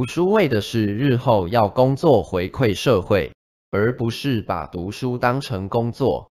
读书为的是日后要工作回馈社会而不是把读书当成工作。